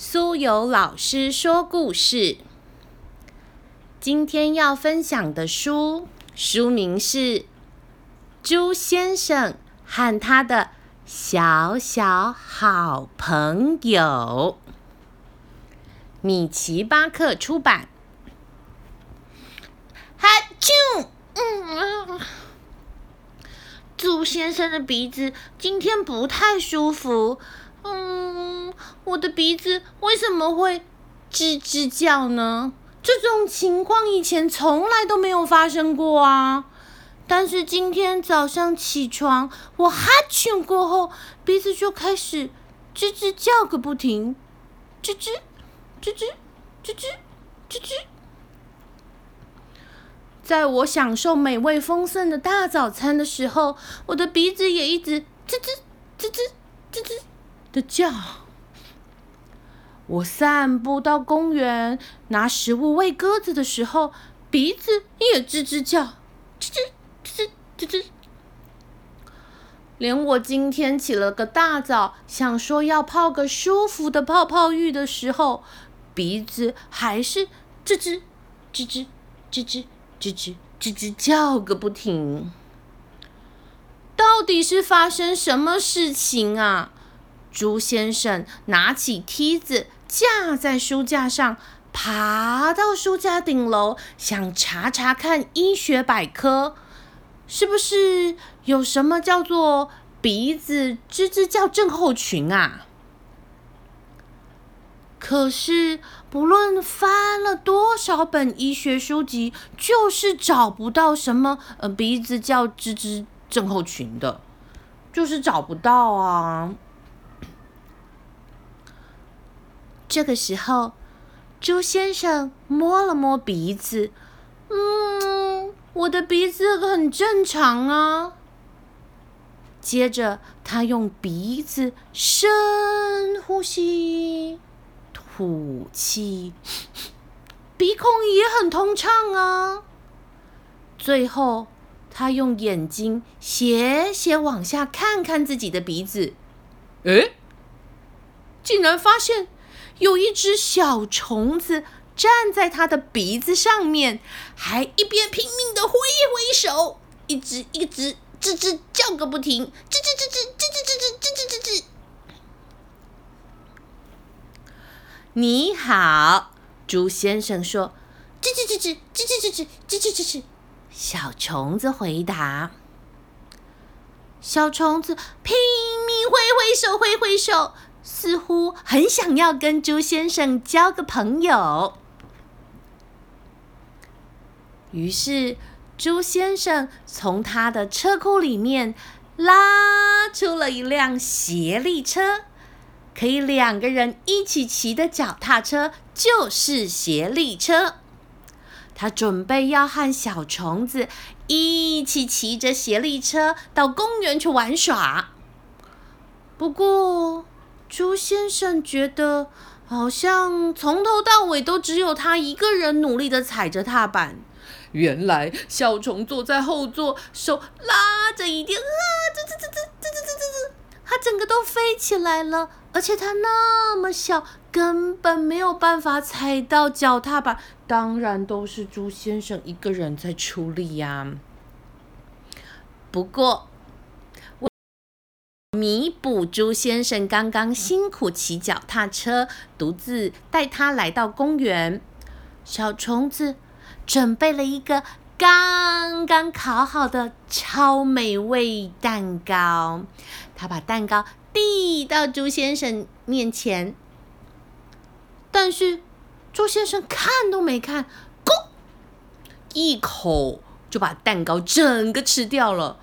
苏有老师说故事。今天要分享的书书名是《猪先生和他的小小好朋友》，米奇巴克出版。哈啾！嗯，猪先生的鼻子今天不太舒服。嗯，我的鼻子为什么会吱吱叫呢？这种情况以前从来都没有发生过啊。但是今天早上起床，我哈欠过后，鼻子就开始吱吱叫个不停。吱吱吱吱吱吱吱吱，在我享受美味丰盛的大早餐的时候，我的鼻子也一直吱吱吱吱吱吱的叫。我散步到公园拿食物喂鸽子的时候，鼻子也吱吱叫，吱吱吱吱吱吱。连我今天起了个大早，想说要泡个舒服的泡泡浴的时候，鼻子还是吱吱吱吱吱吱吱吱吱吱叫个不停。到底是发生什么事情啊？猪先生拿起梯子。架在书架上，爬到书架顶楼，想查查看医学百科，是不是有什么叫做鼻子吱吱叫症候群啊？可是不论翻了多少本医学书籍，就是找不到什么呃鼻子叫吱吱症候群的，就是找不到啊。这个时候，猪先生摸了摸鼻子，嗯，我的鼻子很正常啊。接着，他用鼻子深呼吸，吐气，鼻孔也很通畅啊。最后，他用眼睛斜斜往下看看自己的鼻子，诶，竟然发现。有一只小虫子站在他的鼻子上面，还一边拼命的挥挥手，一直一直吱吱叫个不停，吱吱吱吱吱吱吱吱吱吱吱。你好，猪先生说：“吱吱吱吱吱吱吱吱吱吱吱。”小虫子回答：“小虫子拼命挥挥手，挥挥手。”似乎很想要跟猪先生交个朋友，于是猪先生从他的车库里面拉出了一辆斜力车，可以两个人一起骑的脚踏车，就是斜力车。他准备要和小虫子一起骑着斜力车到公园去玩耍，不过。猪先生觉得好像从头到尾都只有他一个人努力的踩着踏板。原来小虫坐在后座，手拉着一点，啊，吱吱吱吱吱吱吱吱，它整个都飞起来了。而且它那么小，根本没有办法踩到脚踏板。当然都是猪先生一个人在出力呀。不过。弥补朱先生刚刚辛苦骑脚踏车，独自带他来到公园。小虫子准备了一个刚刚烤好的超美味蛋糕，他把蛋糕递到朱先生面前，但是朱先生看都没看，咕，一口就把蛋糕整个吃掉了，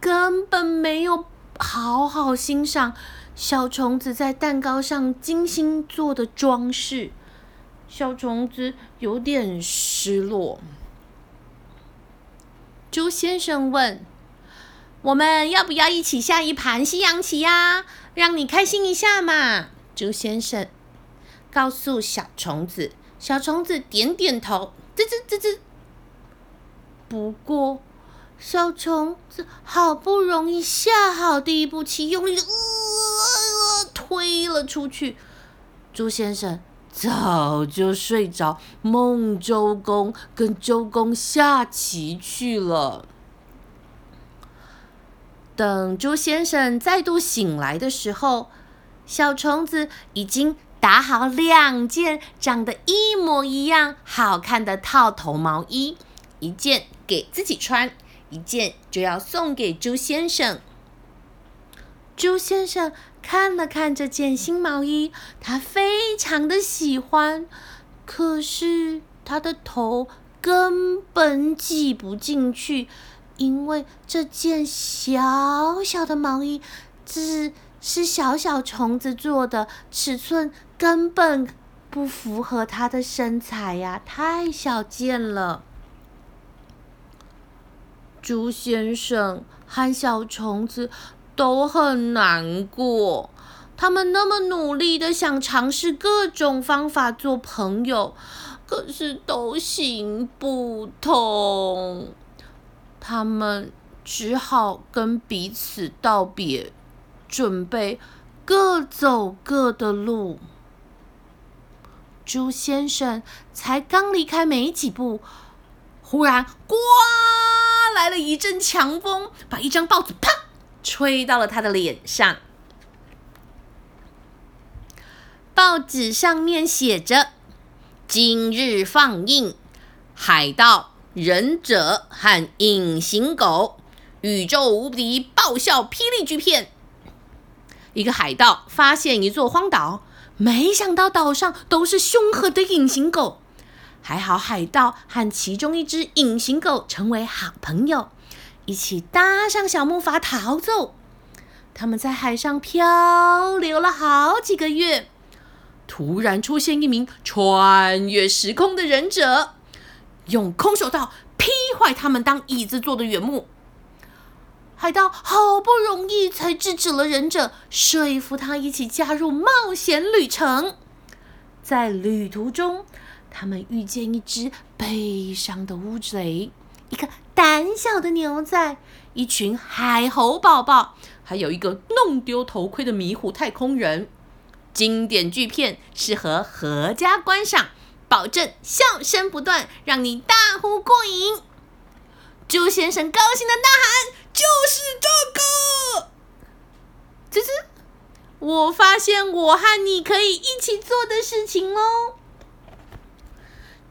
根本没有。好好欣赏小虫子在蛋糕上精心做的装饰，小虫子有点失落。猪先生问：“我们要不要一起下一盘西洋棋呀？让你开心一下嘛？”猪先生告诉小虫子，小虫子点点头，吱吱吱吱。不过。小虫子好不容易下好第一步棋，用力的呃推了出去，朱先生早就睡着，梦周公跟周公下棋去了。等朱先生再度醒来的时候，小虫子已经打好两件长得一模一样、好看的套头毛衣，一件给自己穿，一件就要送给朱先生。朱先生看了看这件新毛衣，他非常的喜欢，可是他的头根本挤不进去，因为这件小小的毛衣只是小小虫子做的，尺寸根本不符合他的身材呀，太小件了。朱先生和小虫子。都很难过，他们那么努力的想尝试各种方法做朋友，可是都行不通。他们只好跟彼此道别，准备各走各的路。朱先生才刚离开没几步，忽然“”来了一阵强风，把一张报纸啪。吹到了他的脸上。报纸上面写着：“今日放映《海盗、忍者和隐形狗》宇宙无敌爆笑霹雳巨片。”一个海盗发现一座荒岛，没想到岛上都是凶狠的隐形狗。还好海盗和其中一只隐形狗成为好朋友。一起搭上小木筏逃走，他们在海上漂流了好几个月。突然出现一名穿越时空的忍者，用空手道劈坏他们当椅子坐的原木。海盗好不容易才制止了忍者，说服他一起加入冒险旅程。在旅途中，他们遇见一只悲伤的乌贼。一个胆小的牛仔，一群海猴宝宝，还有一个弄丢头盔的迷糊太空人。经典巨片适合合家观赏，保证笑声不断，让你大呼过瘾。朱先生高兴的呐喊：“就是这个！”这是我发现我和你可以一起做的事情哦。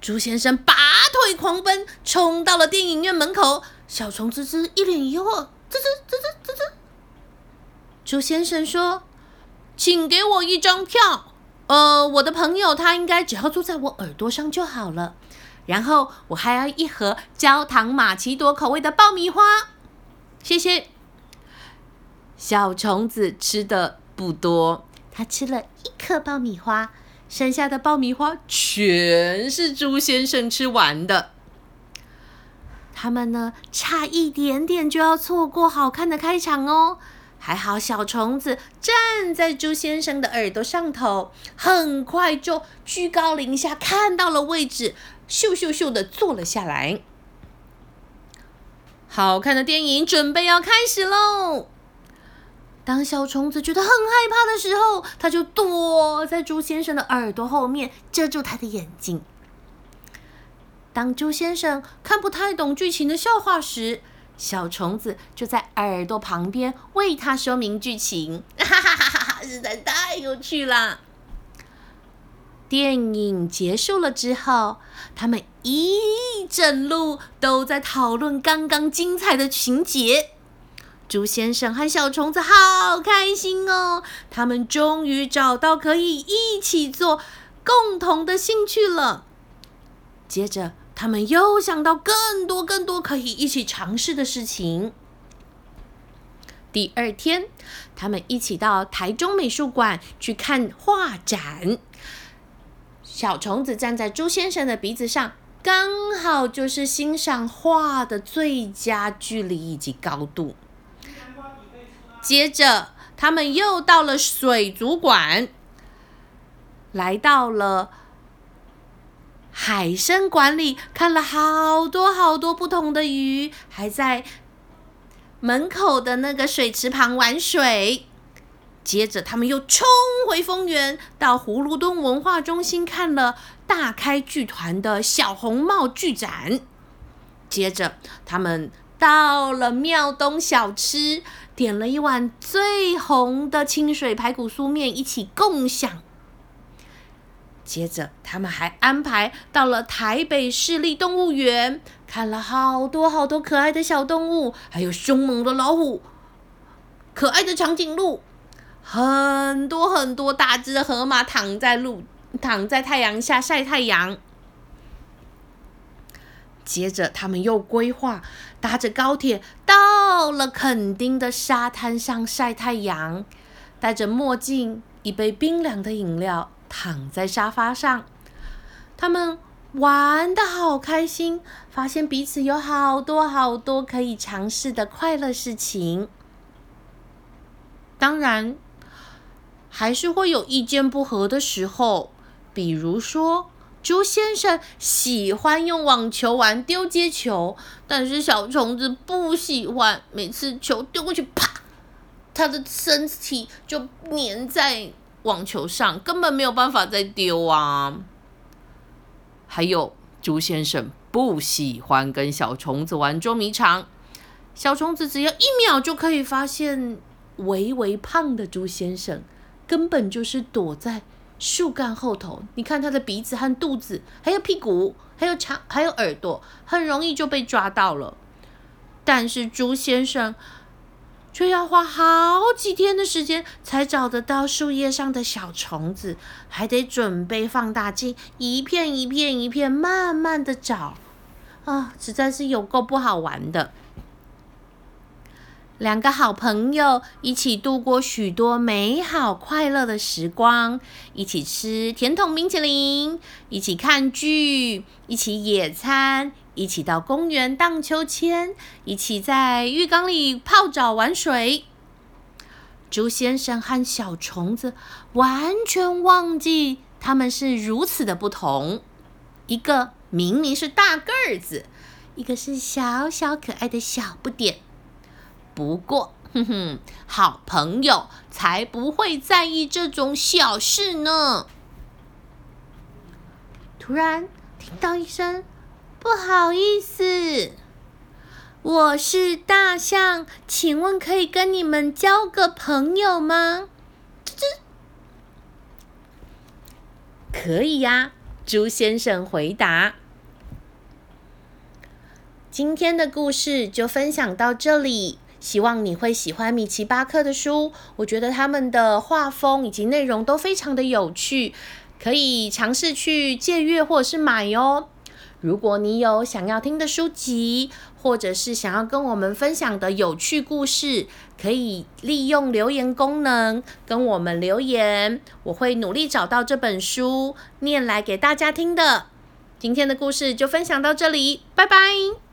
朱先生拔腿狂奔，冲到了电影院门口。小虫吱吱一脸疑惑：“吱吱吱吱吱吱。”朱先生说：“请给我一张票。呃，我的朋友他应该只要坐在我耳朵上就好了。然后我还要一盒焦糖玛奇朵口味的爆米花。谢谢。”小虫子吃的不多，他吃了一颗爆米花。剩下的爆米花全是猪先生吃完的。他们呢，差一点点就要错过好看的开场哦。还好小虫子站在猪先生的耳朵上头，很快就居高临下看到了位置，咻咻咻的坐了下来。好看的电影准备要开始喽！当小虫子觉得很害怕的时候，他就躲在猪先生的耳朵后面，遮住他的眼睛。当猪先生看不太懂剧情的笑话时，小虫子就在耳朵旁边为他说明剧情，哈哈哈哈！实在太有趣了。电影结束了之后，他们一整路都在讨论刚刚精彩的情节。猪先生和小虫子好开心哦！他们终于找到可以一起做共同的兴趣了。接着，他们又想到更多更多可以一起尝试的事情。第二天，他们一起到台中美术馆去看画展。小虫子站在猪先生的鼻子上，刚好就是欣赏画的最佳距离以及高度。接着，他们又到了水族馆，来到了海参馆里，看了好多好多不同的鱼，还在门口的那个水池旁玩水。接着，他们又冲回丰原，到葫芦墩文化中心看了大开剧团的小红帽剧展。接着，他们到了庙东小吃，点了一碗最红的清水排骨酥面，一起共享。接着，他们还安排到了台北市立动物园，看了好多好多可爱的小动物，还有凶猛的老虎、可爱的长颈鹿，很多很多大只的河马躺在路躺在太阳下晒太阳。接着，他们又规划搭着高铁到到了垦丁的沙滩上晒太阳，戴着墨镜，一杯冰凉的饮料。躺在沙发上，他们玩的好开心，发现彼此有好多好多可以尝试的快乐事情。当然，还是会有意见不合的时候，比如说，猪先生喜欢用网球玩丢接球，但是小虫子不喜欢，每次球丢过去，啪，他的身体就粘在。网球上根本没有办法再丢啊！还有猪先生不喜欢跟小虫子玩捉迷藏，小虫子只要一秒就可以发现微微胖的猪先生，根本就是躲在树干后头。你看他的鼻子和肚子，还有屁股，还有长，还有耳朵，很容易就被抓到了。但是猪先生。却要花好几天的时间才找得到树叶上的小虫子，还得准备放大镜，一片一片一片慢慢的找，啊，实在是有够不好玩的。两个好朋友一起度过许多美好快乐的时光，一起吃甜筒冰淇淋，一起看剧，一起野餐。一起到公园荡秋千，一起在浴缸里泡澡玩水。猪先生和小虫子完全忘记他们是如此的不同。一个明明是大个子，一个是小小可爱的小不点。不过，哼哼，好朋友才不会在意这种小事呢。突然听到一声。不好意思，我是大象，请问可以跟你们交个朋友吗？这可以呀，猪先生回答。今天的故事就分享到这里，希望你会喜欢米奇巴克的书。我觉得他们的画风以及内容都非常的有趣，可以尝试去借阅或者是买哦。如果你有想要听的书籍，或者是想要跟我们分享的有趣故事，可以利用留言功能跟我们留言，我会努力找到这本书念来给大家听的。今天的故事就分享到这里，拜拜。